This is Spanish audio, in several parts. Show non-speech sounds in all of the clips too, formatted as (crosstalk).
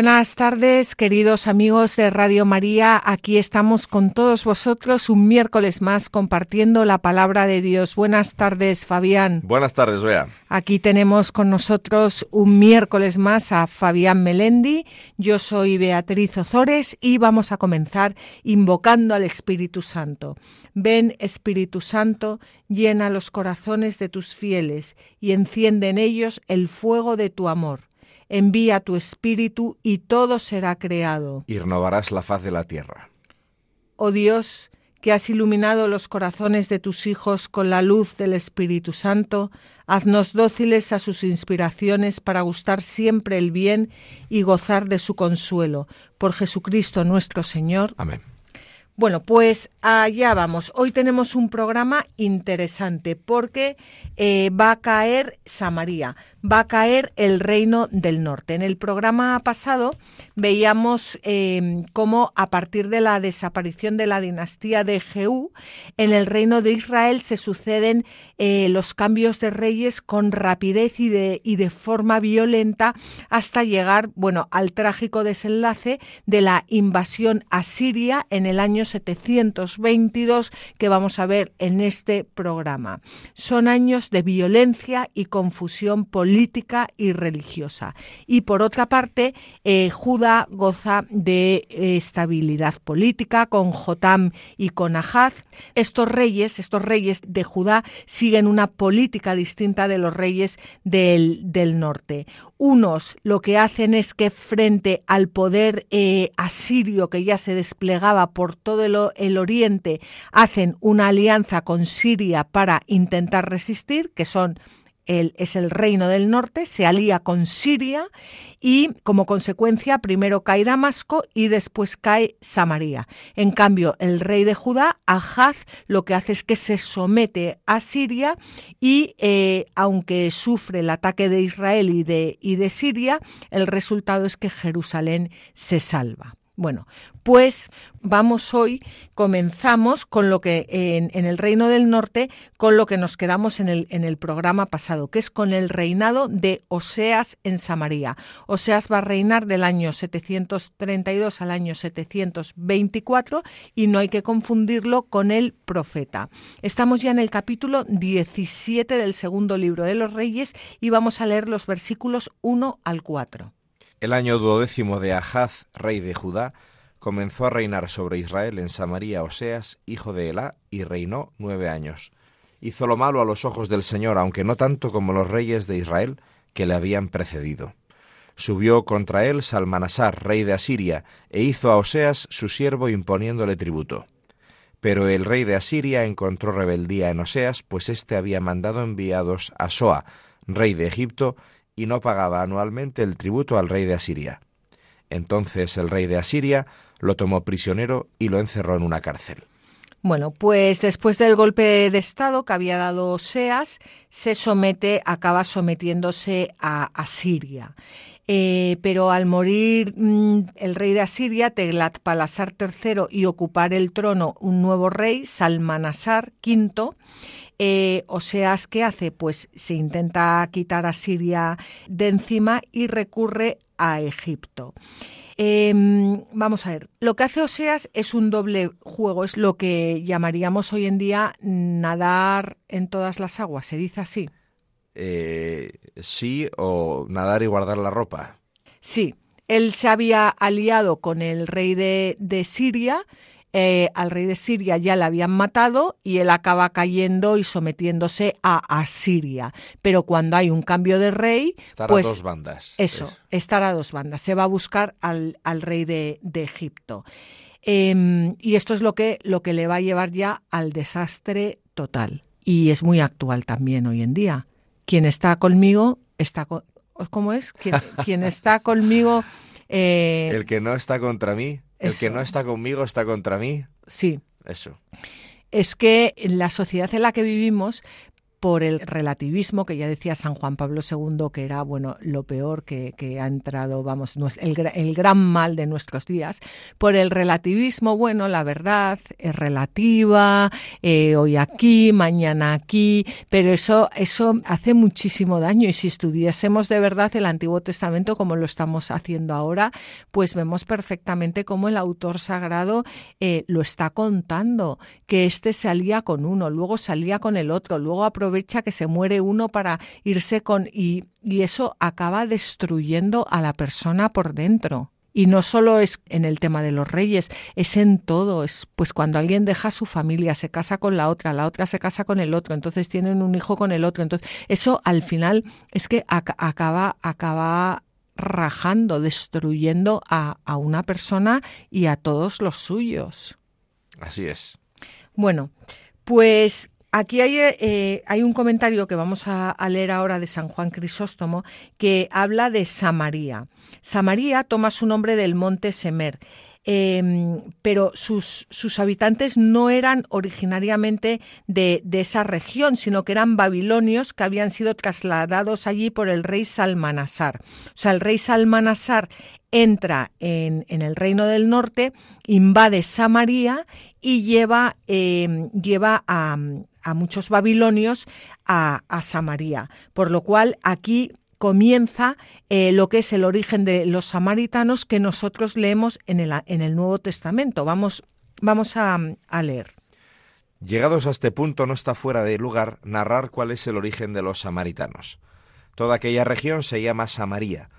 Buenas tardes, queridos amigos de Radio María. Aquí estamos con todos vosotros un miércoles más compartiendo la palabra de Dios. Buenas tardes, Fabián. Buenas tardes, Bea. Aquí tenemos con nosotros un miércoles más a Fabián Melendi. Yo soy Beatriz Ozores y vamos a comenzar invocando al Espíritu Santo. Ven, Espíritu Santo, llena los corazones de tus fieles y enciende en ellos el fuego de tu amor envía tu espíritu y todo será creado. Y renovarás la faz de la tierra. Oh Dios, que has iluminado los corazones de tus hijos con la luz del Espíritu Santo, haznos dóciles a sus inspiraciones para gustar siempre el bien y gozar de su consuelo. Por Jesucristo nuestro Señor. Amén. Bueno, pues allá vamos. Hoy tenemos un programa interesante porque eh, va a caer Samaría va a caer el reino del norte. En el programa pasado veíamos eh, cómo a partir de la desaparición de la dinastía de Jehú, en el reino de Israel se suceden eh, los cambios de reyes con rapidez y de, y de forma violenta hasta llegar bueno, al trágico desenlace de la invasión asiria en el año 722 que vamos a ver en este programa. Son años de violencia y confusión política política y religiosa. Y por otra parte, eh, Judá goza de eh, estabilidad política con Jotam y con Ahaz. Estos reyes, estos reyes de Judá siguen una política distinta de los reyes del, del norte. Unos lo que hacen es que frente al poder eh, asirio que ya se desplegaba por todo el, el oriente, hacen una alianza con Siria para intentar resistir, que son es el reino del norte, se alía con Siria y como consecuencia primero cae Damasco y después cae Samaria. En cambio, el rey de Judá, Ahaz, lo que hace es que se somete a Siria y eh, aunque sufre el ataque de Israel y de, y de Siria, el resultado es que Jerusalén se salva. Bueno, pues vamos hoy, comenzamos con lo que en, el Reino del Norte, con lo que nos quedamos en el, en el programa pasado, que es con el reinado de Oseas en Samaria. Oseas va a reinar del año 732 al año 724 y no hay que confundirlo con el profeta. Estamos ya en el capítulo 17 del segundo libro de los Reyes y vamos a leer los versículos 1 al 4. El año duodécimo de Ahaz, rey de Judá, comenzó a reinar sobre Israel en Samaria Oseas, hijo de Elá, y reinó nueve años. Hizo lo malo a los ojos del Señor, aunque no tanto como los reyes de Israel que le habían precedido. Subió contra él Salmanasar, rey de Asiria, e hizo a Oseas su siervo imponiéndole tributo. Pero el rey de Asiria encontró rebeldía en Oseas, pues éste había mandado enviados a Soa, rey de Egipto, y no pagaba anualmente el tributo al rey de Asiria. Entonces el rey de Asiria lo tomó prisionero y lo encerró en una cárcel. Bueno, pues después del golpe de Estado que había dado Oseas, se somete, acaba sometiéndose a Asiria. Eh, pero al morir mm, el rey de Asiria, Teglat-Palasar III, y ocupar el trono un nuevo rey, Salmanasar V, eh, Oseas, ¿qué hace? Pues se intenta quitar a Siria de encima y recurre a Egipto. Em, vamos a ver, lo que hace Oseas es un doble juego, es lo que llamaríamos hoy en día nadar en todas las aguas, se dice así. Eh, sí, o nadar y guardar la ropa. Sí, él se había aliado con el rey de, de Siria, eh, al rey de Siria ya le habían matado y él acaba cayendo y sometiéndose a Asiria. Pero cuando hay un cambio de rey, estar pues a dos bandas. Eso, estar a dos bandas. Se va a buscar al, rey de, Egipto. Em, y esto es lo que, lo que le va a llevar ya al desastre total. Y es muy actual también hoy en día. Quien está conmigo está ¿Cómo es? Quien, (laughs) está conmigo... Eh, el que no está contra mí El que no está conmigo está contra mí. Sí. Eso. Es que la sociedad en la que vivimos, por el relativismo, que ya decía San Juan Pablo II, que era bueno lo peor que, ha entrado, vamos, el, gra- el gran mal de nuestros días, por el relativismo, bueno, la verdad es relativa, eh, hoy aquí, mañana aquí, pero eso, eso hace muchísimo daño. Y si estudiásemos de verdad el Antiguo Testamento como lo estamos haciendo ahora, pues vemos perfectamente cómo el autor sagrado eh, lo está contando, que este salía con uno, luego salía con el otro, luego aprovecha que se muere uno para irse con... y, y eso acaba destruyendo a la persona por dentro. Y no solo es en el tema de los reyes, es en todo. Es pues cuando alguien deja a su familia, se casa con la otra, la otra se casa con el otro, entonces tienen un hijo con el otro. Entonces, eso al final es que ac- acaba, acaba rajando, destruyendo a, a una persona y a todos los suyos. Así es. Bueno, pues aquí hay, eh, hay un comentario que vamos a, leer ahora de San Juan Crisóstomo que habla de Samaria. Samaria toma su nombre del monte Semer. eh, pero sus, sus habitantes no eran originariamente de, de esa región, sino que eran babilonios que habían sido trasladados allí por el rey Salmanasar. O sea, el rey Salmanasar entra en, en el reino del norte, invade Samaria y lleva, eh, lleva a, a muchos babilonios a, Samaria. Por lo cual aquí comienza eh, lo que es el origen de los samaritanos que nosotros leemos en el, en el Nuevo Testamento. Vamos, vamos a, a leer. Llegados a este punto no está fuera de lugar narrar cuál es el origen de los samaritanos. Toda aquella región se llama Samaria.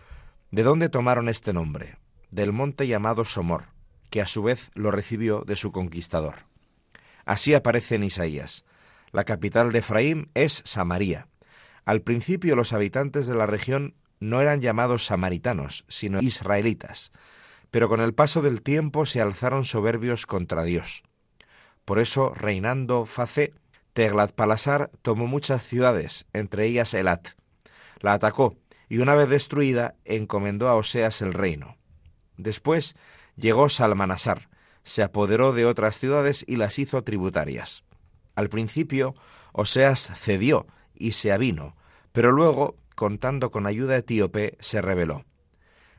¿De dónde tomaron este nombre? Del monte llamado Somor, que a su vez lo recibió de su conquistador. Así aparece en Isaías. La capital de Efraín es Samaria. Al principio los habitantes de la región no eran llamados samaritanos, sino israelitas, pero con el paso del tiempo se alzaron soberbios contra Dios. Por eso, reinando Facé, Teglat-Palasar tomó muchas ciudades, entre ellas Elat. La atacó y una vez destruida encomendó a Oseas el reino. Después llegó Salmanasar, se apoderó de otras ciudades y las hizo tributarias. Al principio, Oseas cedió y se avino, pero luego, contando con ayuda etíope, se rebeló.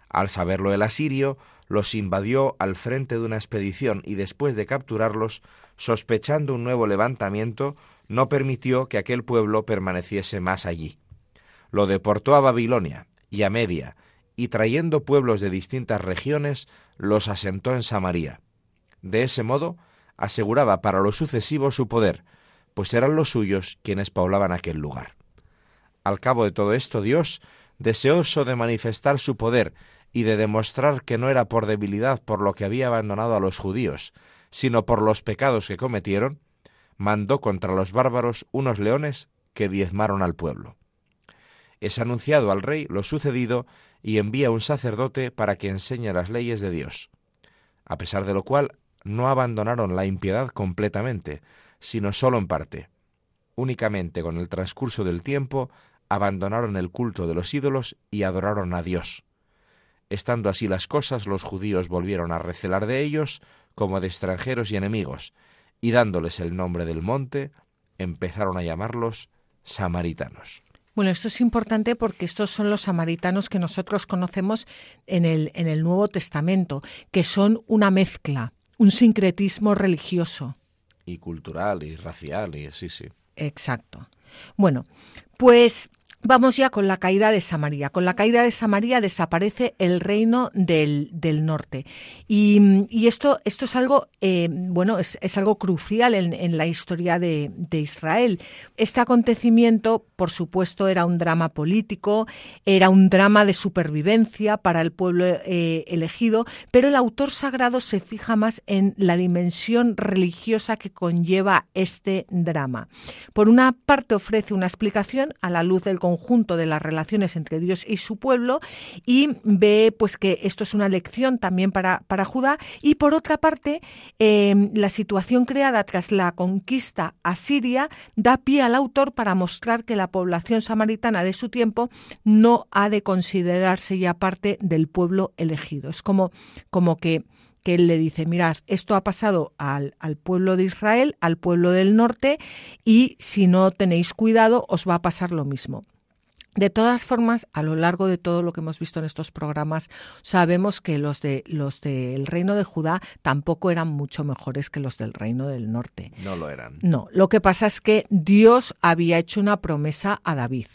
Al saberlo el asirio, los invadió al frente de una expedición y después de capturarlos, sospechando un nuevo levantamiento, no permitió que aquel pueblo permaneciese más allí. Lo deportó a Babilonia y a Media, y trayendo pueblos de distintas regiones, los asentó en Samaria. De ese modo, aseguraba para lo sucesivo su poder, pues eran los suyos quienes poblaban aquel lugar. Al cabo de todo esto, Dios, deseoso de manifestar su poder y de demostrar que no era por debilidad por lo que había abandonado a los judíos, sino por los pecados que cometieron, mandó contra los bárbaros unos leones que diezmaron al pueblo. Es anunciado al rey lo sucedido y envía un sacerdote para que enseñe las leyes de Dios. A pesar de lo cual, no abandonaron la impiedad completamente, sino solo en parte. Únicamente con el transcurso del tiempo abandonaron el culto de los ídolos y adoraron a Dios. Estando así las cosas, los judíos volvieron a recelar de ellos como de extranjeros y enemigos, y dándoles el nombre del monte, empezaron a llamarlos samaritanos. Bueno, esto es importante porque estos son los samaritanos que nosotros conocemos en el, en el Nuevo Testamento, que son una mezcla, un sincretismo religioso. Y cultural y racial, y sí, sí. Exacto. Bueno, pues vamos ya con la caída de Samaria. Con la caída de Samaria desaparece el reino del, del norte. Y, y, esto, esto es algo, eh, bueno, es, es, algo crucial en, en la historia de, de, Israel. Este acontecimiento, por supuesto, era un drama político, era un drama de supervivencia para el pueblo eh, elegido, pero el autor sagrado se fija más en la dimensión religiosa que conlleva este drama. Por una parte, ofrece una explicación a la luz del conjunto de las relaciones entre Dios y su pueblo y ve pues que esto es una lección también para, para Judá y por otra parte eh, la situación creada tras la conquista asiria da pie al autor para mostrar que la población samaritana de su tiempo no ha de considerarse ya parte del pueblo elegido. Es como, como que que él le dice, mirad, esto ha pasado al, al, pueblo de Israel, al pueblo del norte, y si no tenéis cuidado, os va a pasar lo mismo. De todas formas, a lo largo de todo lo que hemos visto en estos programas, sabemos que los de los del reino de Judá tampoco eran mucho mejores que los del reino del norte. No lo eran. No, lo que pasa es que Dios había hecho una promesa a David.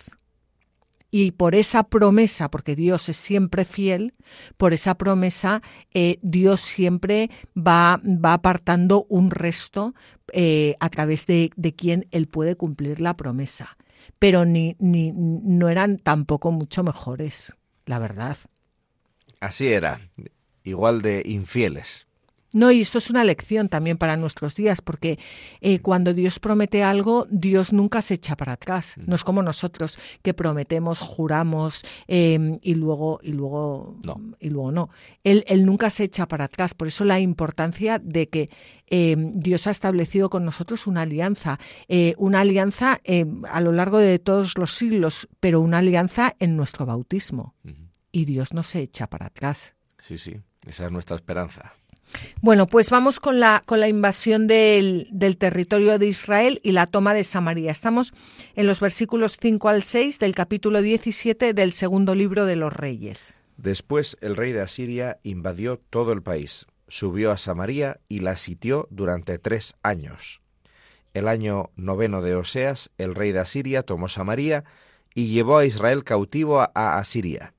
Y por esa promesa, porque Dios es siempre fiel, por esa promesa eh, Dios siempre va, va, apartando un resto eh, a través de, de quien Él puede cumplir la promesa pero ni, ni, no eran tampoco mucho mejores, la verdad. Así era, igual de infieles. No, y esto es una lección también para nuestros días, porque eh, cuando Dios promete algo, Dios nunca se echa para atrás. No es como nosotros que prometemos, juramos eh, y luego y luego no. y luego no. Él, él, nunca se echa para atrás. Por eso la importancia de que eh, Dios ha establecido con nosotros una alianza, eh, una alianza eh, a lo largo de todos los siglos, pero una alianza en nuestro bautismo. Uh -huh. Y Dios no se echa para atrás. Sí, sí, esa es nuestra esperanza. Bueno, pues vamos con la, con la invasión del, del, territorio de Israel y la toma de Samaria. Estamos en los versículos 5 al 6 del capítulo 17 del segundo libro de los Reyes. Después el rey de Asiria invadió todo el país, subió a Samaria y la sitió durante tres años. El año noveno de Oseas, el rey de Asiria tomó Samaria y llevó a Israel cautivo a, Asiria.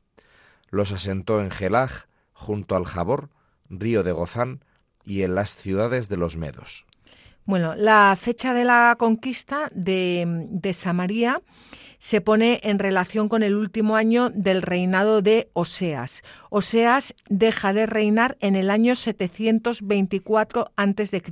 Los asentó en Gelaj, junto al Jabor, río de Gozán, y en las ciudades de los Medos. Bueno, la fecha de la conquista de, de, Samaria se pone en relación con el último año del reinado de Oseas. Oseas deja de reinar en el año 724 a.C.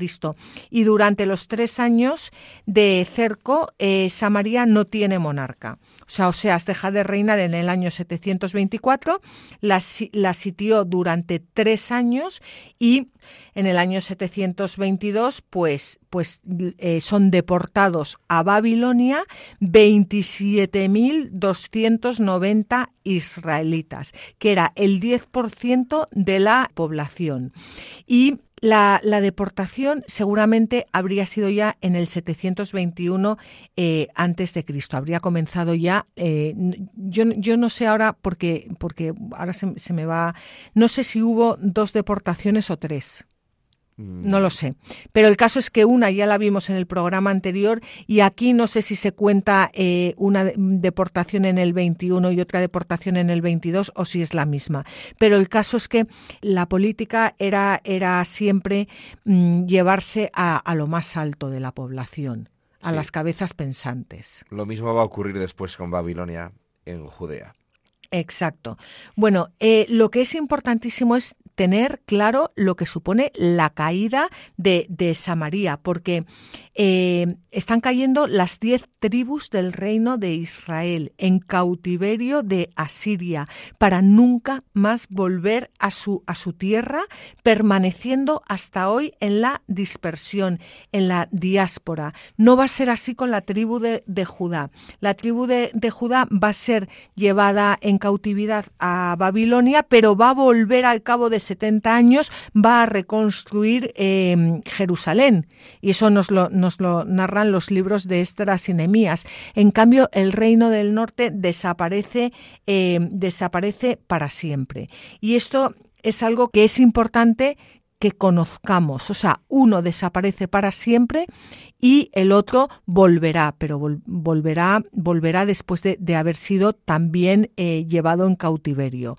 y durante los tres años de cerco, eh, Samaria no tiene monarca. Sea, Oseas deja de reinar en el año 724, la, la sitió durante tres años y en el año 722 pues, pues eh, son deportados a Babilonia 27.290 israelitas, que era el 10% de la población. Y la, la, deportación seguramente habría sido ya en el 721 eh, antes de Cristo, habría comenzado ya. Eh, yo, yo, no sé ahora porque porque ahora se, se, me va. No sé si hubo dos deportaciones o tres. No lo sé. Pero el caso es que una ya la vimos en el programa anterior y aquí no sé si se cuenta eh, una deportación en el 21 y otra deportación en el 22 o si es la misma. Pero el caso es que la política era, era siempre mmm, llevarse a, a, lo más alto de la población, a sí. las cabezas pensantes. Lo mismo va a ocurrir después con Babilonia en Judea. Exacto. Bueno, eh, lo que es importantísimo es tener claro lo que supone la caída de, de Samaria, porque eh, están cayendo las diez tribus del reino de Israel en cautiverio de Asiria para nunca más volver a su, a su tierra, permaneciendo hasta hoy en la dispersión, en la diáspora. No va a ser así con la tribu de, Judá. La tribu de, de Judá va a ser llevada en cautividad a Babilonia, pero va a volver al cabo de 70 años, va a reconstruir eh, Jerusalén. Y eso nos lo, nos lo narran los libros de Estras y Nemías. En cambio, el reino del norte desaparece, eh, desaparece para siempre. Y esto es algo que es importante que conozcamos. O sea, uno desaparece para siempre y el otro volverá, pero vol volverá, volverá después de, de haber sido también eh, llevado en cautiverio.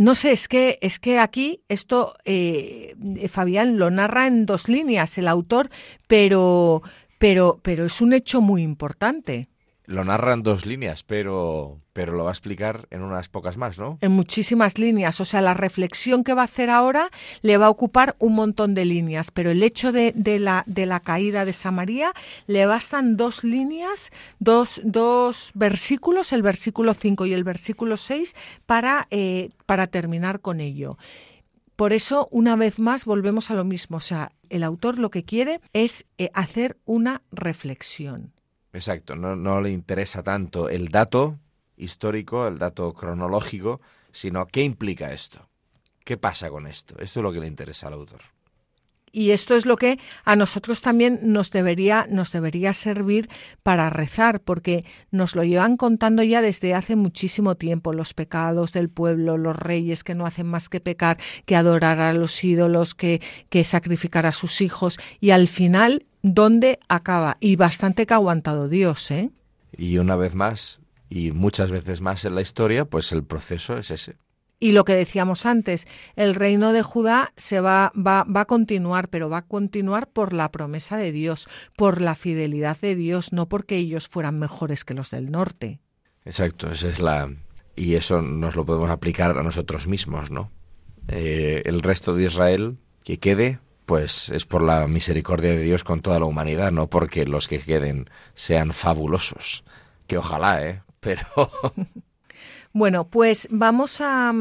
No sé, es que, es que aquí esto, eh, Fabián lo narra en dos líneas el autor, pero, pero, pero es un hecho muy importante. Lo narra en dos líneas, pero, pero lo va a explicar en unas pocas más, ¿no? En muchísimas líneas. O sea, la reflexión que va a hacer ahora le va a ocupar un montón de líneas, pero el hecho de, de, la, de la, caída de Samaria le bastan dos líneas, dos, dos versículos, el versículo 5 y el versículo 6, para, eh, para terminar con ello. Por eso, una vez más, volvemos a lo mismo. O sea, el autor lo que quiere es eh, hacer una reflexión. Exacto, no, no, le interesa tanto el dato histórico, el dato cronológico, sino qué implica esto. ¿Qué pasa con esto? Esto es lo que le interesa al autor. Y esto es lo que a nosotros también nos debería, nos debería servir para rezar, porque nos lo llevan contando ya desde hace muchísimo tiempo, los pecados del pueblo, los reyes que no hacen más que pecar, que adorar a los ídolos, que, que sacrificar a sus hijos, y al final, ¿dónde acaba? Y bastante que ha aguantado Dios, ¿eh? Y una vez más, y muchas veces más en la historia, pues el proceso es ese. Y lo que decíamos antes, el reino de Judá se va, va, va, a continuar, pero va a continuar por la promesa de Dios, por la fidelidad de Dios, no porque ellos fueran mejores que los del norte. Exacto, esa es la y eso nos lo podemos aplicar a nosotros mismos, ¿no? Eh, el resto de Israel que quede, pues es por la misericordia de Dios con toda la humanidad, no porque los que queden sean fabulosos. Que ojalá, ¿eh? Pero (laughs) Bueno, pues vamos a,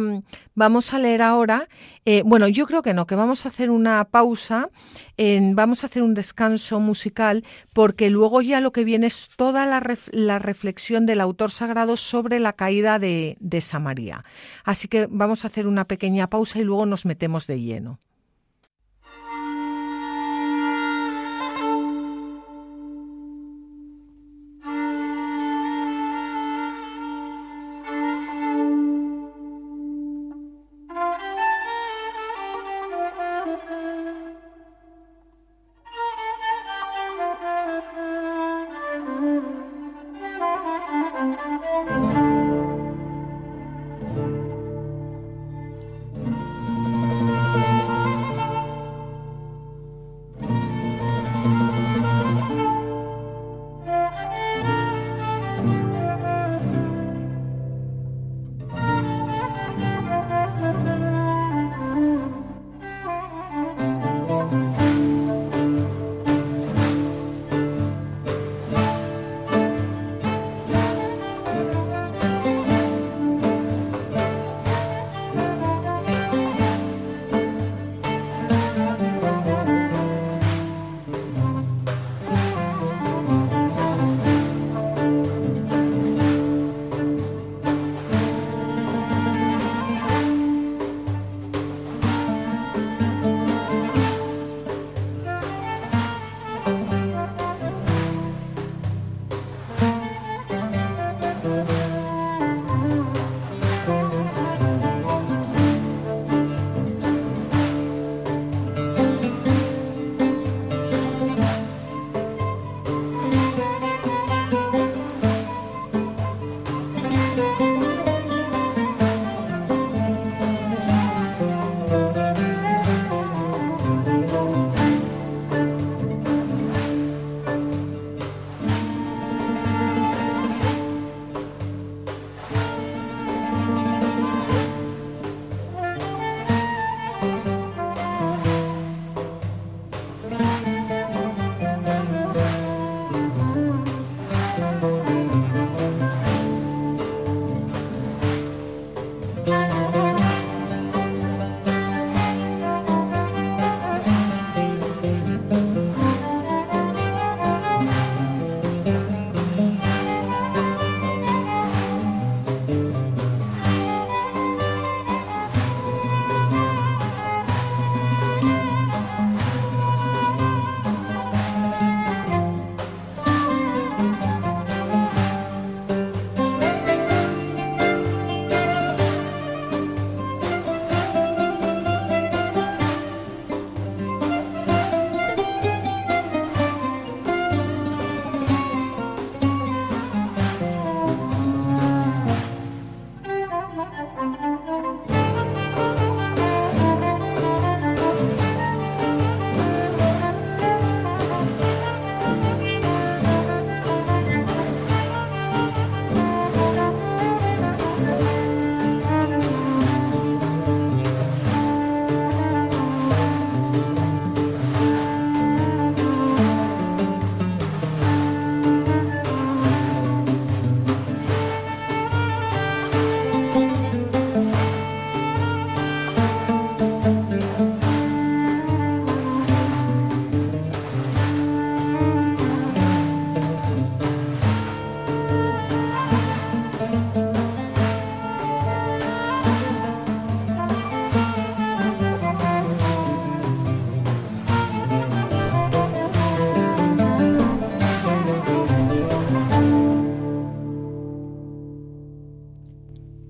vamos a leer ahora. Eh, bueno, yo creo que no, que vamos a hacer una pausa, en, vamos a hacer un descanso musical, porque luego ya lo que viene es toda la, ref, la reflexión del autor sagrado sobre la caída de, de Samaria. Así que vamos a hacer una pequeña pausa y luego nos metemos de lleno.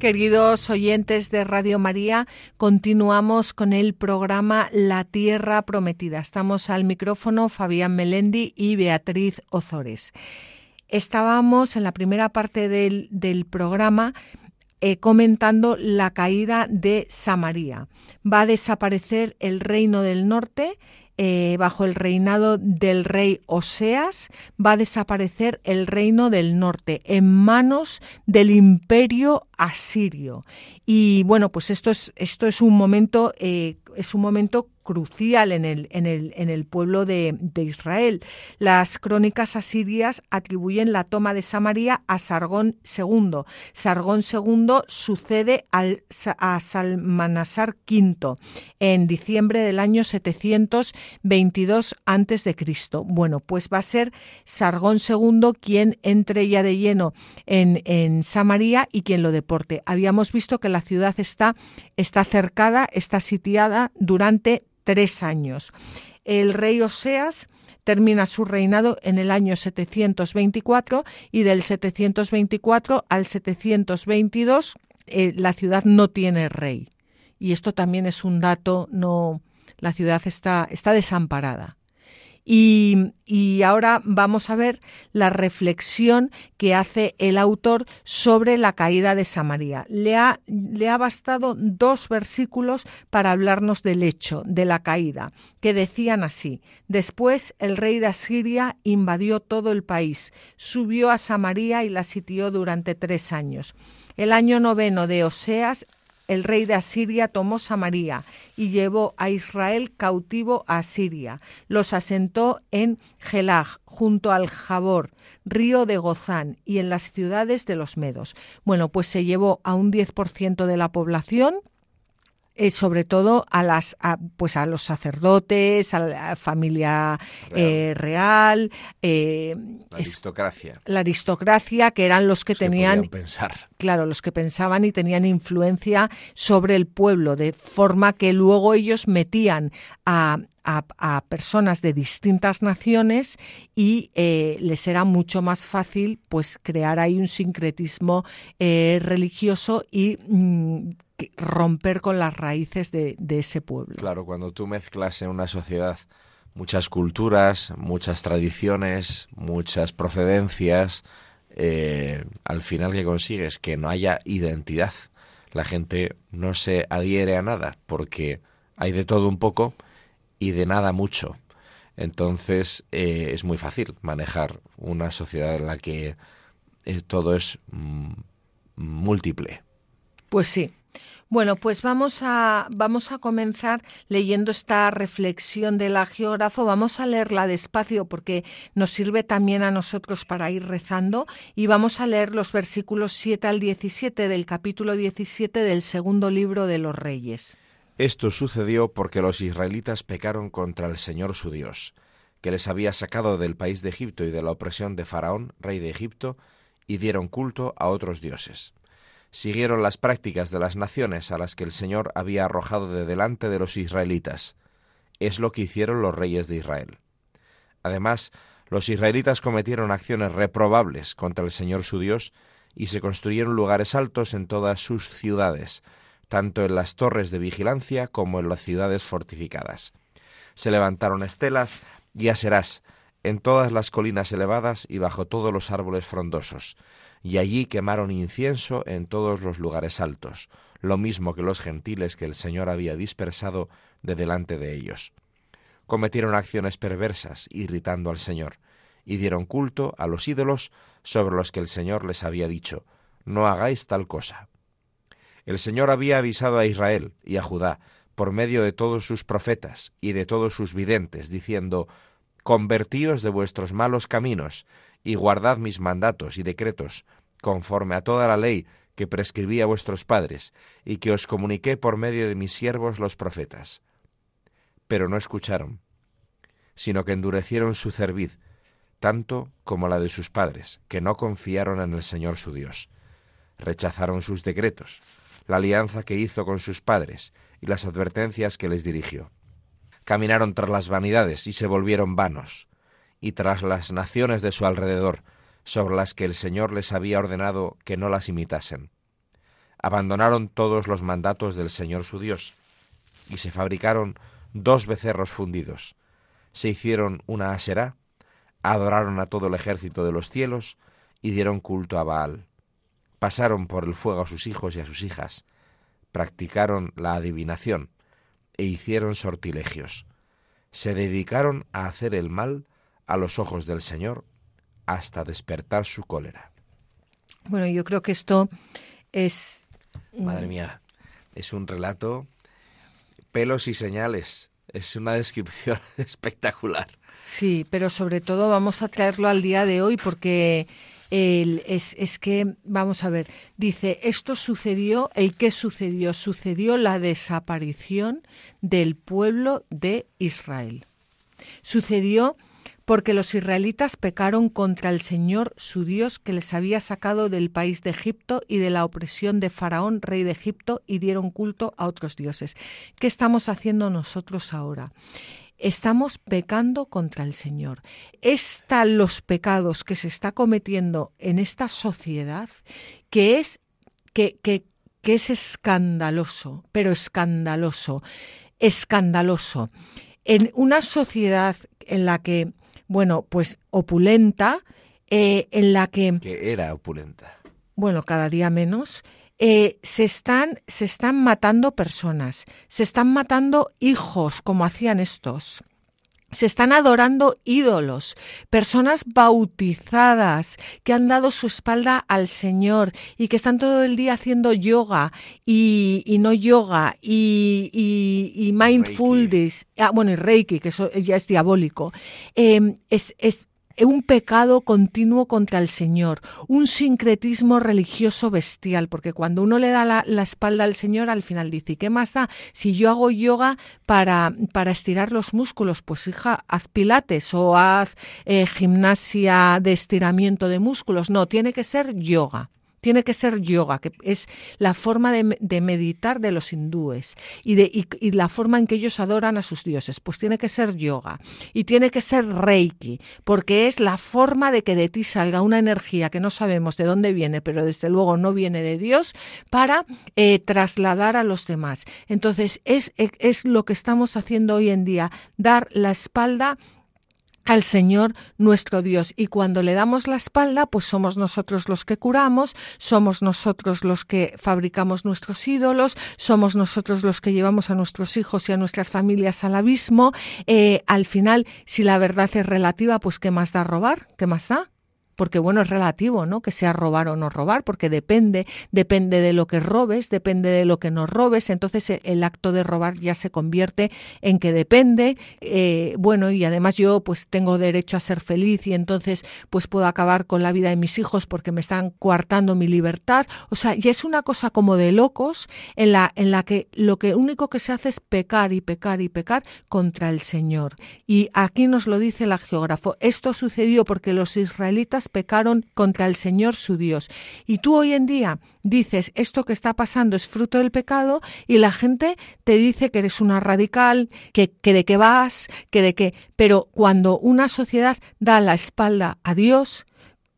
Queridos oyentes de Radio María, continuamos con el programa La Tierra Prometida. Estamos al micrófono Fabián Melendi y Beatriz Ozores. Estábamos en la primera parte del, programa eh, comentando la caída de Samaria. Va a desaparecer el reino del norte eh, bajo el reinado del rey Oseas, va a desaparecer el reino del norte en manos del imperio asirio. Y bueno, pues esto es, esto es un momento, eh, es un momento crucial en el, en el, en el pueblo de, Israel. Las crónicas asirias atribuyen la toma de Samaria a Sargón II. Sargón II sucede al, a Salmanasar V en diciembre del año 722 a.C. Bueno, pues va a ser Sargón II quien entre ya de lleno en, en Samaria y quien lo deporte. Habíamos visto que la ciudad está, está cercada, está sitiada durante tres años. El rey Oseas termina su reinado en el año 724 y del 724 al 722 eh, la ciudad no tiene rey. Y esto también es un dato, no, la ciudad está, está desamparada. Y, ahora vamos a ver la reflexión que hace el autor sobre la caída de Samaria. Le ha, le ha bastado dos versículos para hablarnos del hecho, de la caída, que decían así, después el rey de Asiria invadió todo el país, subió a Samaria y la sitió durante tres años. El año noveno de Oseas, el rey de Asiria tomó Samaria y llevó a Israel cautivo a Asiria. Los asentó en Gelag, junto al Jabor, río de Gozán, y en las ciudades de los Medos. Bueno, pues se llevó a un 10% de la población eh, sobre todo a las pues a los sacerdotes, a la familia real, eh, eh, la aristocracia, la aristocracia que eran los que tenían pensar, claro, los que pensaban y tenían influencia sobre el pueblo, de forma que luego ellos metían a, a, personas de distintas naciones y les era mucho más fácil pues crear ahí un sincretismo religioso y mm, romper con las raíces de, ese pueblo. Claro, cuando tú mezclas en una sociedad muchas culturas, muchas tradiciones, muchas procedencias, eh, al final que consigues que no haya identidad. La gente no se adhiere a nada porque hay de todo un poco y de nada mucho. Entonces eh, es muy fácil manejar una sociedad en la que eh, todo es mm, múltiple. Pues sí, bueno, pues vamos a, vamos a comenzar leyendo esta reflexión de la geógrafo. Vamos a leerla despacio porque nos sirve también a nosotros para ir rezando y vamos a leer los versículos 7 al 17 del capítulo 17 del segundo libro de los Reyes. Esto sucedió porque los israelitas pecaron contra el Señor su Dios, que les había sacado del país de Egipto y de la opresión de Faraón, rey de Egipto, y dieron culto a otros dioses siguieron las prácticas de las naciones a las que el Señor había arrojado de delante de los israelitas. Es lo que hicieron los reyes de Israel. Además, los israelitas cometieron acciones reprobables contra el Señor su Dios y se construyeron lugares altos en todas sus ciudades, tanto en las torres de vigilancia como en las ciudades fortificadas. Se levantaron estelas y aserás en todas las colinas elevadas y bajo todos los árboles frondosos, y allí quemaron incienso en todos los lugares altos, lo mismo que los gentiles que el Señor había dispersado de delante de ellos. Cometieron acciones perversas, irritando al Señor, y dieron culto a los ídolos sobre los que el Señor les había dicho, no hagáis tal cosa. El Señor había avisado a Israel y a Judá, por medio de todos sus profetas y de todos sus videntes, diciendo, Convertíos de vuestros malos caminos, y guardad mis mandatos y decretos, conforme a toda la ley que prescribí a vuestros padres, y que os comuniqué por medio de mis siervos los profetas. Pero no escucharon, sino que endurecieron su cerviz, tanto como la de sus padres, que no confiaron en el Señor su Dios. Rechazaron sus decretos, la alianza que hizo con sus padres y las advertencias que les dirigió. Caminaron tras las vanidades y se volvieron vanos y tras las naciones de su alrededor, sobre las que el Señor les había ordenado que no las imitasen. abandonaron todos los mandatos del Señor su Dios, y se fabricaron dos becerros fundidos. Se hicieron una aserá, adoraron a todo el ejército de los cielos, y dieron culto a Baal. Pasaron por el fuego a sus hijos y a sus hijas, practicaron la adivinación, e hicieron sortilegios. Se dedicaron a hacer el mal a los ojos del Señor hasta despertar su cólera. Bueno, yo creo que esto es... Madre mía, es un relato, pelos y señales, es una descripción (laughs) espectacular. Sí, pero sobre todo vamos a traerlo al día de hoy porque es, es, que, vamos a ver, dice, esto sucedió, ¿el qué sucedió? Sucedió la desaparición del pueblo de Israel. Sucedió porque los israelitas pecaron contra el Señor su Dios que les había sacado del país de Egipto y de la opresión de Faraón, rey de Egipto, y dieron culto a otros dioses. ¿Qué estamos haciendo nosotros ahora? Estamos pecando contra el Señor. Están los pecados que se está cometiendo en esta sociedad que es que, que, que es escandaloso, pero escandaloso, escandaloso. En una sociedad en la que bueno, pues opulenta, eh, en la que... Que era opulenta. Bueno, cada día menos. Eh, se, están, se están matando personas, se están matando hijos, como hacían estos. Se están adorando ídolos, personas bautizadas que han dado su espalda al Señor y que están todo el día haciendo yoga y, no yoga y, y, mindfulness, ah, bueno, y Reiki, que eso ya es diabólico. Em, es, es, un pecado continuo contra el Señor, un sincretismo religioso bestial, porque cuando uno le da la, espalda al Señor, al final dice, ¿qué más da si yo hago yoga para, para estirar los músculos? Pues hija, haz pilates o haz eh, gimnasia de estiramiento de músculos. No, tiene que ser yoga. Tiene que ser yoga, que es la forma de, meditar de los hindúes y, de, y, la forma en que ellos adoran a sus dioses. Pues tiene que ser yoga y tiene que ser reiki, porque es la forma de que de ti salga una energía que no sabemos de dónde viene, pero desde luego no viene de Dios, para eh, trasladar a los demás. Entonces es, es lo que estamos haciendo hoy en día, dar la espalda al Señor nuestro Dios. Y cuando le damos la espalda, pues somos nosotros los que curamos, somos nosotros los que fabricamos nuestros ídolos, somos nosotros los que llevamos a nuestros hijos y a nuestras familias al abismo. Eh, al final, si la verdad es relativa, pues ¿qué más da robar? ¿Qué más da? Porque bueno, es relativo, ¿no? Que sea robar o no robar, porque depende, depende de lo que robes, depende de lo que no robes, entonces e, el acto de robar ya se convierte en que depende, eh, bueno, y además yo pues tengo derecho a ser feliz y entonces pues puedo acabar con la vida de mis hijos porque me están coartando mi libertad, o sea, y es una cosa como de locos en la, en la que lo que único que se hace es pecar y pecar y pecar contra el Señor. Y aquí nos lo dice el geógrafo, esto sucedió porque los israelitas pecaron contra el Señor su Dios. Y tú hoy en día dices esto que está pasando es fruto del pecado y la gente te dice que eres una radical, que, que de qué vas, que de qué. Pero cuando una sociedad da la espalda a Dios,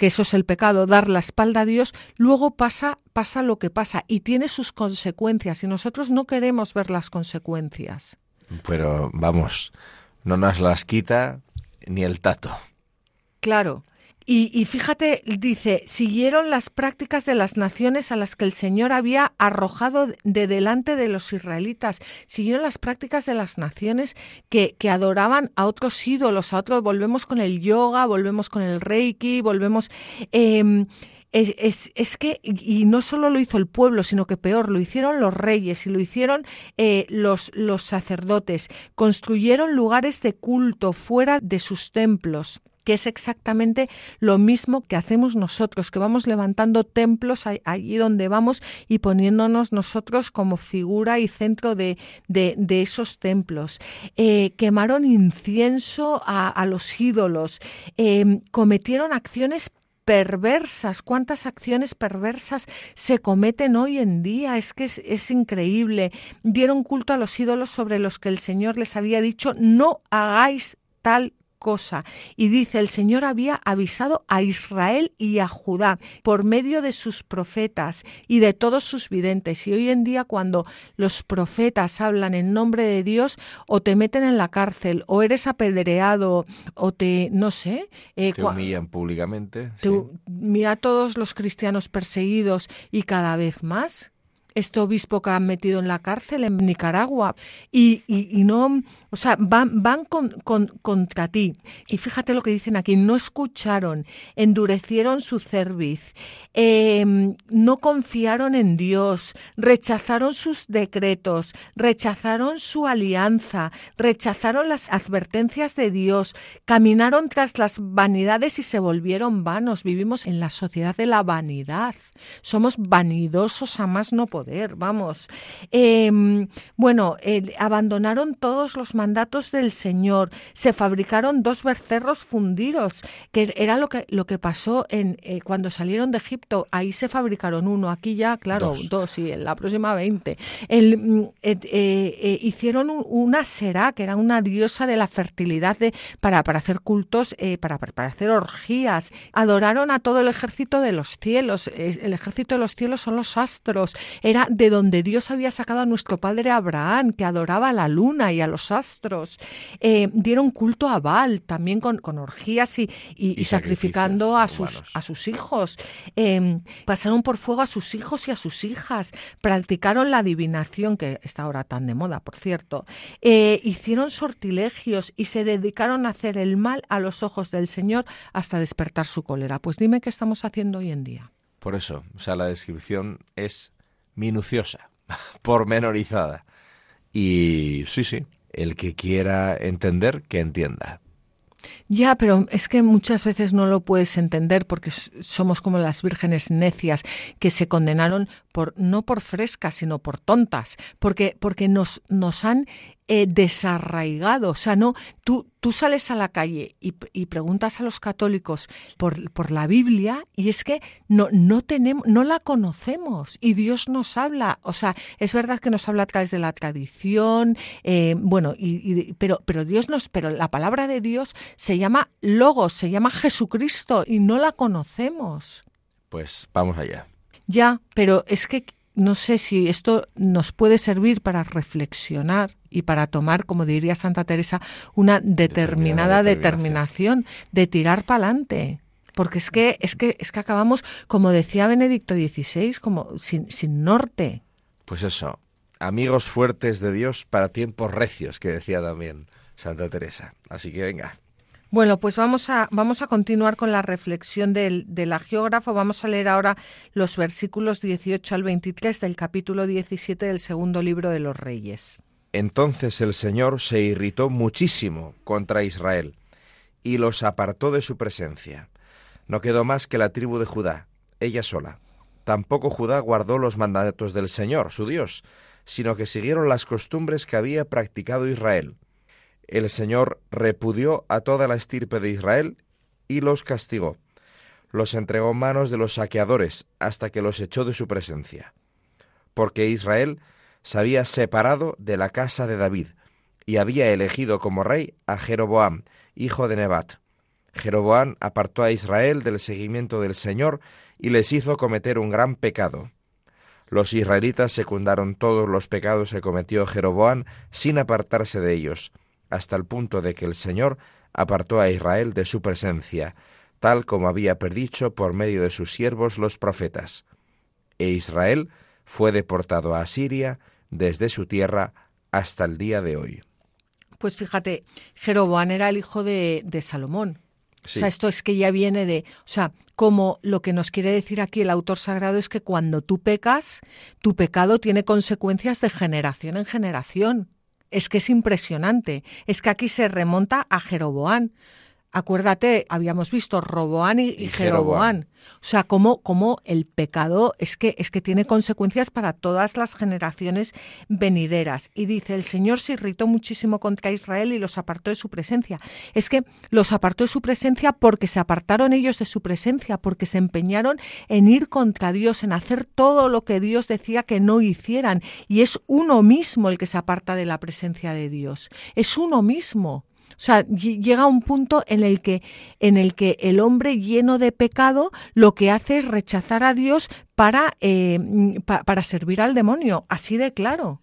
que eso es el pecado, dar la espalda a Dios, luego pasa, pasa lo que pasa y tiene sus consecuencias y nosotros no queremos ver las consecuencias. Pero vamos, no nos las quita ni el tato. Claro, y, fíjate, dice, siguieron las prácticas de las naciones a las que el Señor había arrojado de delante de los israelitas. Siguieron las prácticas de las naciones que, que adoraban a otros ídolos, a otros. Volvemos con el yoga, volvemos con el reiki, volvemos... Em, es, es, que, y no solo lo hizo el pueblo, sino que peor, lo hicieron los reyes y lo hicieron eh, los, los sacerdotes. Construyeron lugares de culto fuera de sus templos que es exactamente lo mismo que hacemos nosotros, que vamos levantando templos allí donde vamos y poniéndonos nosotros como figura y centro de, de, esos templos. Eh, quemaron incienso a, los ídolos, em, cometieron acciones perversas, cuántas acciones perversas se cometen hoy en día, es que es, es, increíble. Dieron culto a los ídolos sobre los que el Señor les había dicho, no hagáis tal cosa. Y dice, el Señor había avisado a Israel y a Judá por medio de sus profetas y de todos sus videntes. Y hoy en día cuando los profetas hablan en nombre de Dios, o te meten en la cárcel, o eres apedreado, o te, no sé. Eh, te humillan públicamente. Mira a todos los cristianos perseguidos y cada vez más este obispo que han metido en la cárcel en Nicaragua y, y, no, o sea, van, van con, contra ti. Y fíjate lo que dicen aquí, no escucharon, endurecieron su cerviz, em, no confiaron en Dios, rechazaron sus decretos, rechazaron su alianza, rechazaron las advertencias de Dios, caminaron tras las vanidades y se volvieron vanos. Vivimos en la sociedad de la vanidad. Somos vanidosos a más no vamos. Em, bueno, abandonaron todos los mandatos del Señor, se fabricaron dos becerros fundidos, que era lo que, lo que pasó en, eh, cuando salieron de Egipto, ahí se fabricaron uno, aquí ya, claro, dos, y en la próxima veinte. Mm, eh, eh, hicieron una Será, que era una diosa de la fertilidad de, para, para hacer cultos, para, para hacer orgías, adoraron a todo el ejército de los cielos, el ejército de los cielos son los astros, era de donde Dios había sacado a nuestro padre Abraham, que adoraba a la luna y a los astros. Eh, dieron culto a Baal, también con, orgías y, sacrificando a sus, a sus hijos. Em, pasaron por fuego a sus hijos y a sus hijas. Practicaron la adivinación, que está ahora tan de moda, por cierto. Eh, hicieron sortilegios y se dedicaron a hacer el mal a los ojos del Señor hasta despertar su cólera. Pues dime qué estamos haciendo hoy en día. Por eso, o sea, la descripción es minuciosa, (laughs) pormenorizada. Y sí, sí, el que quiera entender, que entienda. Ya, pero es que muchas veces no lo puedes entender porque somos como las vírgenes necias que se condenaron por no por frescas, sino por tontas, porque porque nos nos han eh, desarraigado. O sea, no, tú, tú sales a la calle y, preguntas a los católicos por, por, la Biblia y es que no, no, tenemos, no la conocemos y Dios nos habla. O sea, es verdad que nos habla a través de la tradición, eh, bueno, y, pero, pero Dios nos, pero la palabra de Dios se llama Logos, se llama Jesucristo y no la conocemos. Pues vamos allá. Ya, pero es que no sé si esto nos puede servir para reflexionar y para tomar, como diría Santa Teresa, una determinada, determinación de tirar para adelante. Porque es que, es que, es que acabamos, como decía Benedicto XVI, como sin, sin norte. Pues eso, amigos fuertes de Dios para tiempos recios, que decía también Santa Teresa. Así que venga, bueno, pues vamos a, vamos a continuar con la reflexión del, la geógrafo. Vamos a leer ahora los versículos 18 al 23 del capítulo 17 del segundo libro de los Reyes. Entonces el Señor se irritó muchísimo contra Israel y los apartó de su presencia. No quedó más que la tribu de Judá, ella sola. Tampoco Judá guardó los mandatos del Señor, su Dios, sino que siguieron las costumbres que había practicado Israel el Señor repudió a toda la estirpe de Israel y los castigó. Los entregó en manos de los saqueadores hasta que los echó de su presencia. Porque Israel se había separado de la casa de David y había elegido como rey a Jeroboam, hijo de Nebat. Jeroboam apartó a Israel del seguimiento del Señor y les hizo cometer un gran pecado. Los israelitas secundaron todos los pecados que cometió Jeroboam sin apartarse de ellos, hasta el punto de que el Señor apartó a Israel de su presencia, tal como había predicho por medio de sus siervos los profetas. E Israel fue deportado a Asiria desde su tierra hasta el día de hoy. Pues fíjate, Jeroboam era el hijo de, Salomón. O sea, esto es que ya viene de, o sea, como lo que nos quiere decir aquí el autor sagrado es que cuando tú pecas, tu pecado tiene consecuencias de generación en generación es que es impresionante. Es que aquí se remonta a Jeroboán. Acuérdate, habíamos visto Roboán y, Jeroboán. O sea, como, como el pecado es que, es que tiene consecuencias para todas las generaciones venideras. Y dice, el Señor se irritó muchísimo contra Israel y los apartó de su presencia. Es que los apartó de su presencia porque se apartaron ellos de su presencia, porque se empeñaron en ir contra Dios, en hacer todo lo que Dios decía que no hicieran. Y es uno mismo el que se aparta de la presencia de Dios. Es uno mismo. O sea, llega un punto en el que en el que el hombre lleno de pecado lo que hace es rechazar a Dios para, eh, para servir al demonio, así de claro.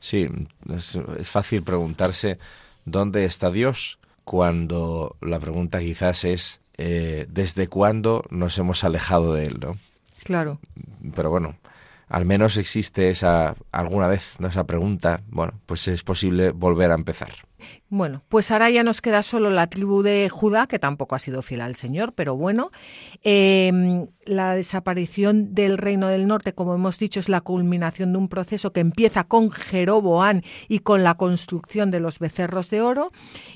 Sí, es, fácil preguntarse dónde está Dios cuando la pregunta quizás es eh, desde cuándo nos hemos alejado de él, ¿no? Claro. Pero bueno, al menos existe esa alguna vez esa pregunta, bueno, pues es posible volver a empezar. Bueno, pues ahora ya nos queda solo la tribu de Judá, que tampoco ha sido fiel al Señor, pero bueno, em, la desaparición del reino del norte, como hemos dicho, es la culminación de un proceso que empieza con Jeroboán y con la construcción de los becerros de oro.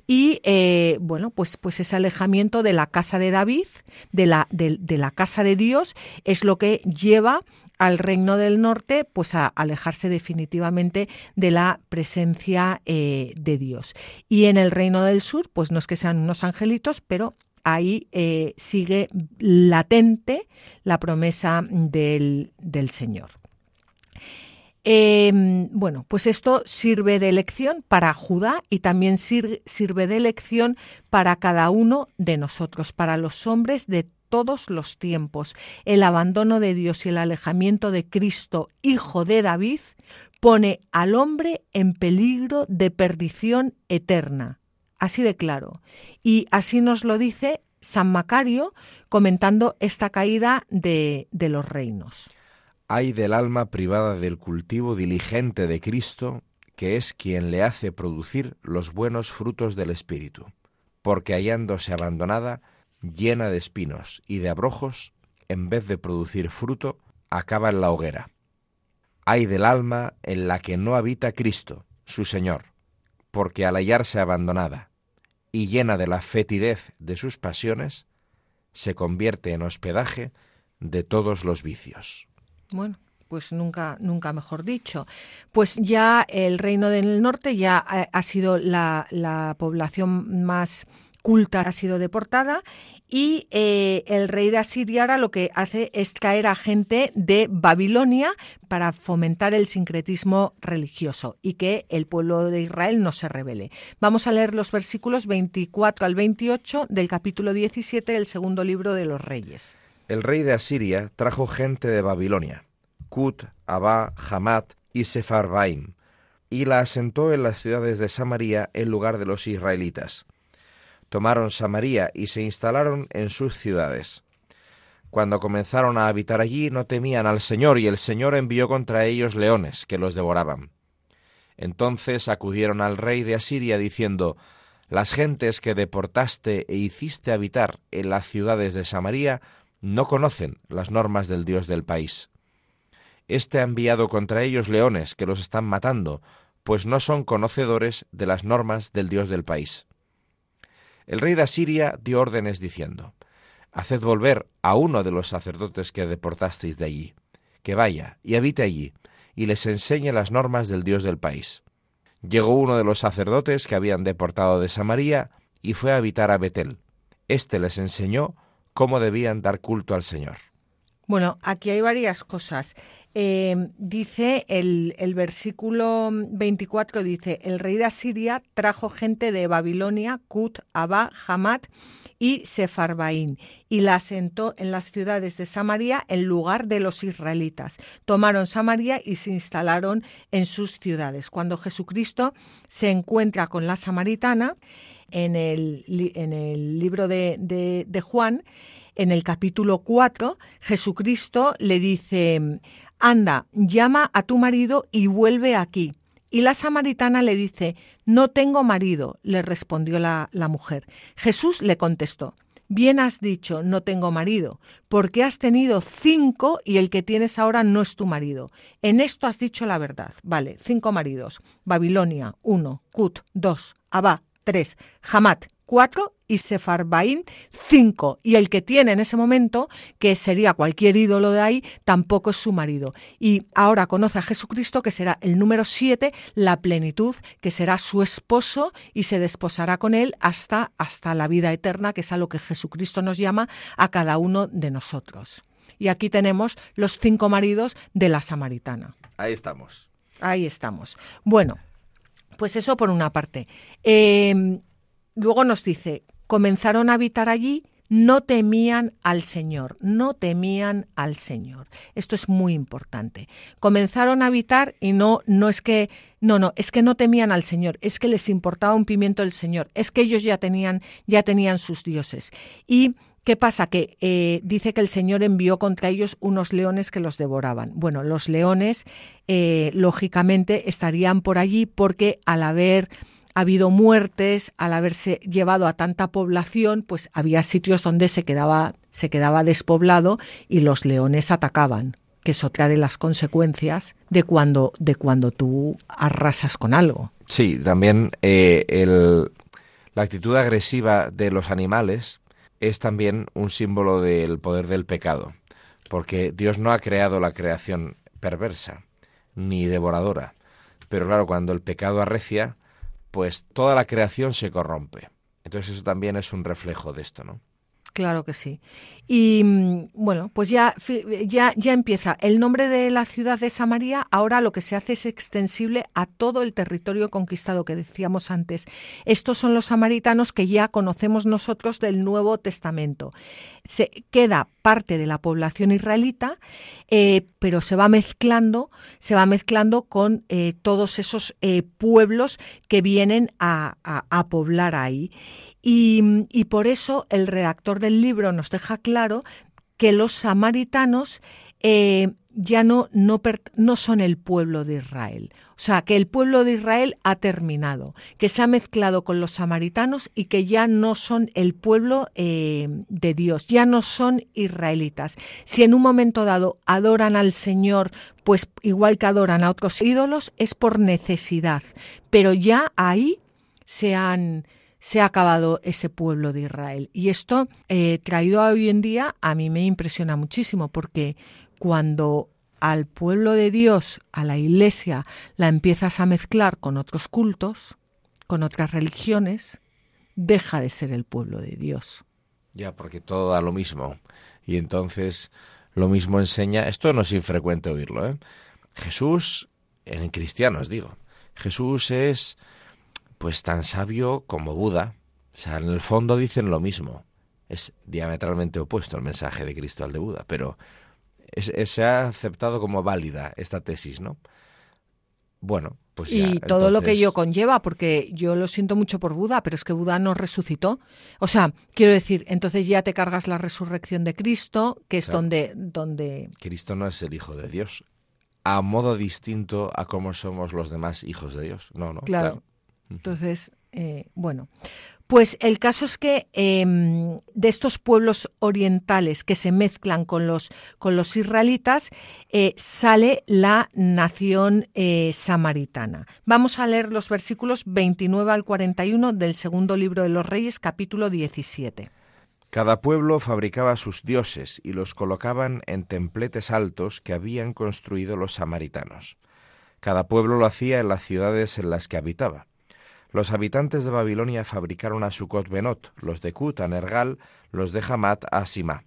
Y eh, bueno, pues, pues ese alejamiento de la casa de David, de la, de la casa de Dios, es lo que lleva al reino del norte, pues a alejarse definitivamente de la presencia eh, de Dios. Y en el reino del sur, pues no es que sean unos angelitos, pero ahí eh, sigue latente la promesa del, Señor. Em, bueno, pues esto sirve de lección para Judá y también sirve de lección para cada uno de nosotros, para los hombres de todos los tiempos. El abandono de Dios y el alejamiento de Cristo, Hijo de David, pone al hombre en peligro de perdición eterna. Así de claro. Y así nos lo dice San Macario comentando esta caída de, de los reinos. Hay del alma privada del cultivo diligente de Cristo, que es quien le hace producir los buenos frutos del Espíritu, porque hallándose abandonada, llena de espinos y de abrojos, en vez de producir fruto, acaba en la hoguera. Hay del alma en la que no habita Cristo, su Señor, porque al hallarse abandonada y llena de la fetidez de sus pasiones, se convierte en hospedaje de todos los vicios. Bueno, pues nunca, nunca mejor dicho. Pues ya el reino del norte ya ha, sido la población más culta ha sido deportada y eh, el rey de Asiria ahora lo que hace es caer a gente de Babilonia para fomentar el sincretismo religioso y que el pueblo de Israel no se rebele. Vamos a leer los versículos 24 al 28 del capítulo 17 del segundo libro de los reyes. El rey de Asiria trajo gente de Babilonia, Kut, Abba, Hamat y Sepharvaim, y la asentó en las ciudades de Samaria en lugar de los israelitas tomaron Samaria y se instalaron en sus ciudades. Cuando comenzaron a habitar allí no temían al Señor y el Señor envió contra ellos leones que los devoraban. Entonces acudieron al rey de Asiria diciendo, Las gentes que deportaste e hiciste habitar en las ciudades de Samaria no conocen las normas del Dios del país. Este ha enviado contra ellos leones que los están matando, pues no son conocedores de las normas del Dios del país. El rey de Asiria dio órdenes diciendo, Haced volver a uno de los sacerdotes que deportasteis de allí, que vaya y habite allí, y les enseñe las normas del Dios del país. Llegó uno de los sacerdotes que habían deportado de Samaria y fue a habitar a Betel. Este les enseñó cómo debían dar culto al Señor. Bueno, aquí hay varias cosas. Eh, dice el, el, versículo 24, dice, el rey de Asiria trajo gente de Babilonia, Kut, Abba, Hamat y Sefarbaín, y la asentó en las ciudades de Samaria en lugar de los israelitas. Tomaron Samaria y se instalaron en sus ciudades. Cuando Jesucristo se encuentra con la samaritana, en el, en el libro de, de, de Juan, en el capítulo 4, Jesucristo le dice, anda, llama a tu marido y vuelve aquí. Y la samaritana le dice, no tengo marido, le respondió la, la, mujer. Jesús le contestó, bien has dicho, no tengo marido, porque has tenido cinco y el que tienes ahora no es tu marido. En esto has dicho la verdad. Vale, cinco maridos. Babilonia, uno, Kut, dos, Abba, tres, Hamat, cuatro y Sefarbaín cinco. Y el que tiene en ese momento, que sería cualquier ídolo de ahí, tampoco es su marido. Y ahora conoce a Jesucristo, que será el número siete, la plenitud, que será su esposo y se desposará con él hasta, hasta la vida eterna, que es a lo que Jesucristo nos llama a cada uno de nosotros. Y aquí tenemos los cinco maridos de la samaritana. Ahí estamos. Ahí estamos. Bueno, pues eso por una parte. Eh, luego nos dice, comenzaron a habitar allí no temían al Señor, no temían al Señor. Esto es muy importante. Comenzaron a habitar y no, no es que, no, no, es que no temían al Señor, es que les importaba un pimiento el Señor, es que ellos ya tenían, ya tenían sus dioses. Y ¿Qué pasa? Que eh, dice que el Señor envió contra ellos unos leones que los devoraban. Bueno, los leones, eh, lógicamente, estarían por allí porque al haber ha habido muertes, al haberse llevado a tanta población, pues había sitios donde se quedaba, se quedaba despoblado y los leones atacaban, que es otra de las consecuencias de cuando, de cuando tú arrasas con algo. Sí, también eh, el, la actitud agresiva de los animales es también un símbolo del poder del pecado, porque Dios no ha creado la creación perversa ni devoradora. Pero claro, cuando el pecado arrecia, pues toda la creación se corrompe. Entonces eso también es un reflejo de esto, ¿no? Claro que sí. Y mm, bueno, pues ya, ya, ya empieza. El nombre de la ciudad de Samaria ahora lo que se hace es extensible a todo el territorio conquistado que decíamos antes. Estos son los samaritanos que ya conocemos nosotros del Nuevo Testamento. Se queda parte de la población israelita, eh, pero se va mezclando, se va mezclando con eh, todos esos eh, pueblos que vienen a, a poblar ahí. Y, por eso el redactor del libro nos deja claro que los samaritanos eh, ya no, no, no, son el pueblo de Israel. O sea, que el pueblo de Israel ha terminado, que se ha mezclado con los samaritanos y que ya no son el pueblo eh, de Dios, ya no son israelitas. Si en un momento dado adoran al Señor, pues igual que adoran a otros ídolos, es por necesidad. Pero ya ahí se han, se ha acabado ese pueblo de Israel. Y esto, eh, traído a hoy en día, a mí me impresiona muchísimo, porque cuando al pueblo de Dios, a la iglesia, la empiezas a mezclar con otros cultos, con otras religiones, deja de ser el pueblo de Dios. Ya, porque todo da lo mismo. Y entonces lo mismo enseña, esto no es infrecuente oírlo, ¿eh? Jesús, en cristianos digo, Jesús es pues tan sabio como Buda. O sea, en el fondo dicen lo mismo. Es diametralmente opuesto el mensaje de Cristo al de Buda, pero se ha aceptado como válida esta tesis, ¿no? Bueno, pues ya, y todo lo que ello conlleva, porque yo lo siento mucho por Buda, pero es que Buda no resucitó. O sea, quiero decir, entonces ya te cargas la resurrección de Cristo, que es donde, donde... Cristo no es el Hijo de Dios, a modo distinto a cómo somos los demás hijos de Dios. No, no. claro. Entonces, eh, bueno, pues el caso es que em, de estos pueblos orientales que se mezclan con los, con los israelitas, eh, sale la nación eh, samaritana. Vamos a leer los versículos 29 al 41 del segundo libro de los Reyes, capítulo 17. Cada pueblo fabricaba sus dioses y los colocaban en templetes altos que habían construido los samaritanos. Cada pueblo lo hacía en las ciudades en las que habitaba. Los habitantes de Babilonia fabricaron a Sucot Benot, los de Kut a Nergal, los de Hamat a Sima.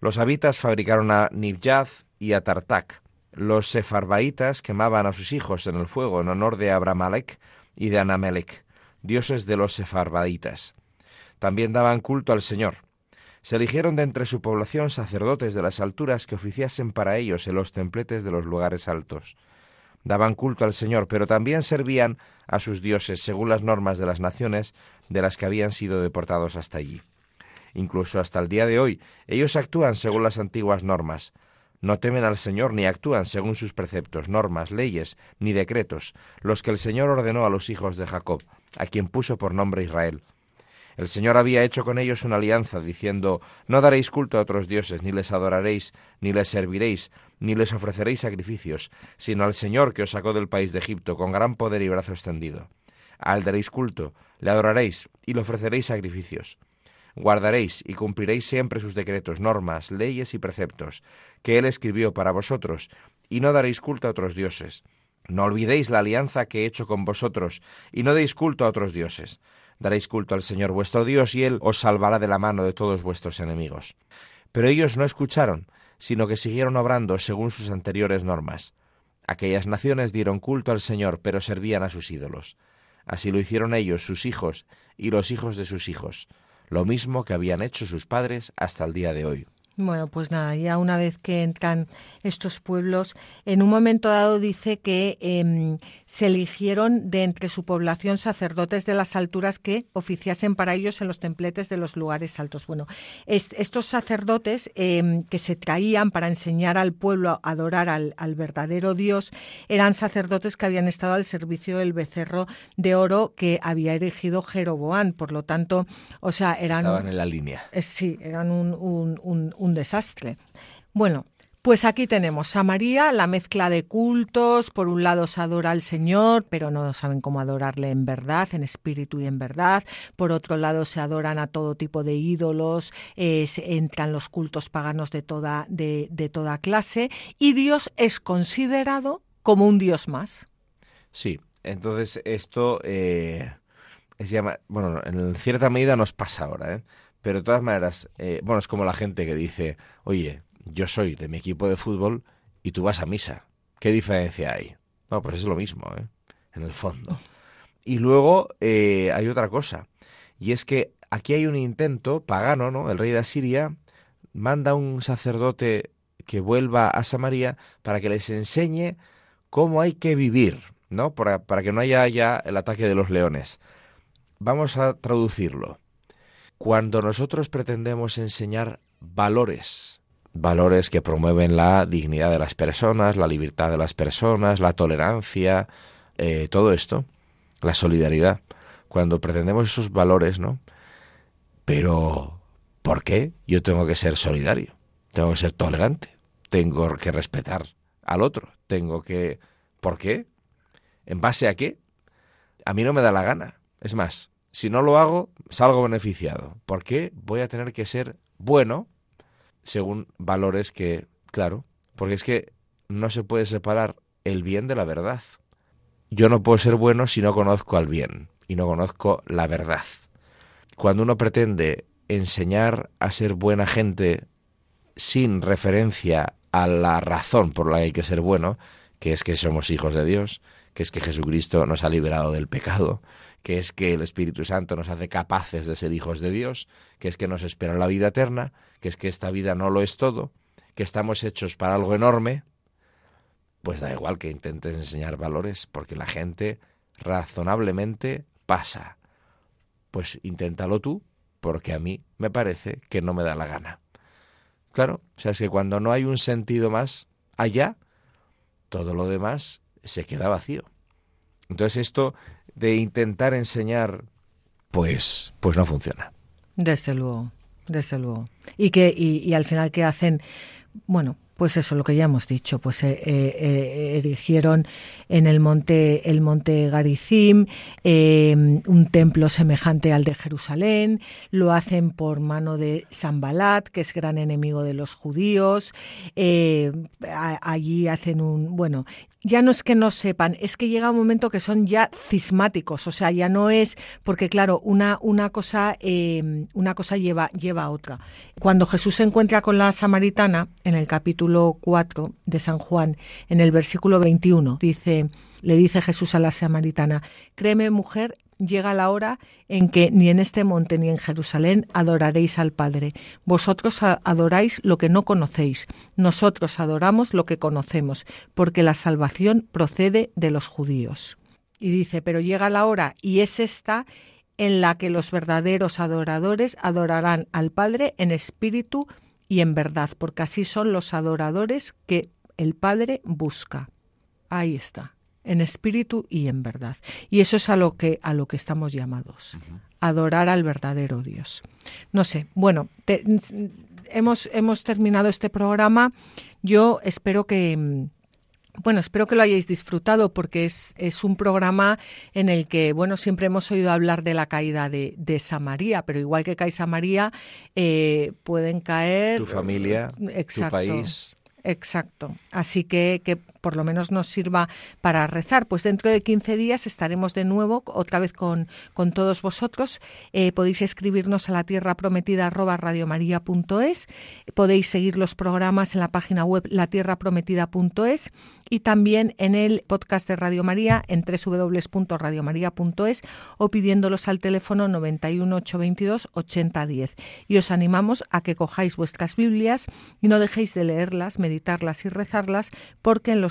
Los habitas fabricaron a Nibjaz y a Tartak. Los sefarbaitas quemaban a sus hijos en el fuego en honor de Abramalek y de Anamelech, dioses de los sefarbaitas. También daban culto al Señor. Se eligieron de entre su población sacerdotes de las alturas que oficiasen para ellos en los templetes de los lugares altos daban culto al Señor, pero también servían a sus dioses según las normas de las naciones de las que habían sido deportados hasta allí. Incluso hasta el día de hoy, ellos actúan según las antiguas normas. No temen al Señor ni actúan según sus preceptos, normas, leyes, ni decretos, los que el Señor ordenó a los hijos de Jacob, a quien puso por nombre Israel. El Señor había hecho con ellos una alianza, diciendo, No daréis culto a otros dioses, ni les adoraréis, ni les serviréis, ni les ofreceréis sacrificios, sino al Señor que os sacó del país de Egipto con gran poder y brazo extendido. A él daréis culto, le adoraréis, y le ofreceréis sacrificios. Guardaréis y cumpliréis siempre sus decretos, normas, leyes y preceptos, que él escribió para vosotros, y no daréis culto a otros dioses. No olvidéis la alianza que he hecho con vosotros, y no deis culto a otros dioses daréis culto al Señor vuestro Dios y Él os salvará de la mano de todos vuestros enemigos. Pero ellos no escucharon, sino que siguieron obrando según sus anteriores normas. Aquellas naciones dieron culto al Señor, pero servían a sus ídolos. Así lo hicieron ellos, sus hijos y los hijos de sus hijos, lo mismo que habían hecho sus padres hasta el día de hoy. Bueno, pues nada, ya una vez que entran estos pueblos, en un momento dado dice que em, se eligieron de entre su población sacerdotes de las alturas que oficiasen para ellos en los templetes de los lugares altos. Bueno, estos sacerdotes em, que se traían para enseñar al pueblo a adorar al, verdadero Dios eran sacerdotes que habían estado al servicio del becerro de oro que había erigido Jeroboán. Por lo tanto, o sea, eran... Estaban en la línea. Eh, sí, eran un, un un desastre. Bueno, pues aquí tenemos a María, la mezcla de cultos. Por un lado se adora al Señor, pero no saben cómo adorarle en verdad, en espíritu y en verdad. Por otro lado se adoran a todo tipo de ídolos, entran los cultos paganos de toda, de, toda clase y Dios es considerado como un Dios más. Sí, entonces esto eh, es llama, bueno, en cierta medida nos pasa ahora, ¿eh? Pero de todas maneras, eh, bueno, es como la gente que dice, oye, yo soy de mi equipo de fútbol y tú vas a misa. ¿Qué diferencia hay? No, pues es lo mismo, ¿eh? En el fondo. Y luego eh, hay otra cosa, y es que aquí hay un intento pagano, ¿no? El rey de Asiria manda a un sacerdote que vuelva a Samaria para que les enseñe cómo hay que vivir, ¿no? Para, para que no haya ya el ataque de los leones. Vamos a traducirlo. Cuando nosotros pretendemos enseñar valores, valores que promueven la dignidad de las personas, la libertad de las personas, la tolerancia, eh, todo esto, la solidaridad, cuando pretendemos esos valores, ¿no? Pero, ¿por qué yo tengo que ser solidario? Tengo que ser tolerante, tengo que respetar al otro, tengo que... ¿Por qué? ¿En base a qué? A mí no me da la gana. Es más, si no lo hago, salgo beneficiado. ¿Por qué voy a tener que ser bueno según valores que, claro, porque es que no se puede separar el bien de la verdad. Yo no puedo ser bueno si no conozco al bien y no conozco la verdad. Cuando uno pretende enseñar a ser buena gente sin referencia a la razón por la que hay que ser bueno, que es que somos hijos de Dios, que es que Jesucristo nos ha liberado del pecado, que es que el Espíritu Santo nos hace capaces de ser hijos de Dios, que es que nos espera la vida eterna, que es que esta vida no lo es todo, que estamos hechos para algo enorme, pues da igual que intentes enseñar valores, porque la gente razonablemente pasa. Pues inténtalo tú, porque a mí me parece que no me da la gana. Claro, o sea, es que cuando no hay un sentido más allá, todo lo demás se queda vacío. Entonces esto de intentar enseñar, pues, pues no funciona. Desde luego, desde luego. Y que y, al final que hacen, bueno, pues eso, lo que ya hemos dicho, pues eh, eh, erigieron en el monte, el monte Garizim, em, un templo semejante al de Jerusalén, lo hacen por mano de Sambalat, que es gran enemigo de los judíos, eh, allí hacen un, bueno, ya no es que no sepan, es que llega un momento que son ya cismáticos, o sea, ya no es, porque claro, una, una cosa, eh, una cosa lleva, lleva a otra. Cuando Jesús se encuentra con la samaritana, en el capítulo 4 de San Juan, en el versículo 21, dice, le dice Jesús a la samaritana, créeme mujer, llega la hora en que ni en este monte ni en Jerusalén adoraréis al Padre. Vosotros adoráis lo que no conocéis, nosotros adoramos lo que conocemos, porque la salvación procede de los judíos. Y dice, pero llega la hora, y es esta en la que los verdaderos adoradores adorarán al Padre en espíritu y en verdad, porque así son los adoradores que el Padre busca. Ahí está en espíritu y en verdad. Y eso es a lo que, a lo que estamos llamados, adorar al verdadero Dios. No sé, bueno, hemos, hemos terminado este programa. Yo espero que... Bueno, espero que lo hayáis disfrutado porque es, es, un programa en el que, bueno, siempre hemos oído hablar de la caída de, de Samaría, pero igual que cae Samaría, eh, pueden caer... Tu familia, tu país. Exacto. Así que, que por lo menos nos sirva para rezar. Pues dentro de 15 días estaremos de nuevo, otra vez con, con todos vosotros. Eh, podéis escribirnos a la tierra prometida arroba Podéis seguir los programas en la página web latierraprometida.es y también en el podcast de Radio María en www.radiomaria.es o pidiéndolos al teléfono 91 822 8010. Y os animamos a que cojáis vuestras Biblias y no dejéis de leerlas, meditarlas y rezarlas, porque en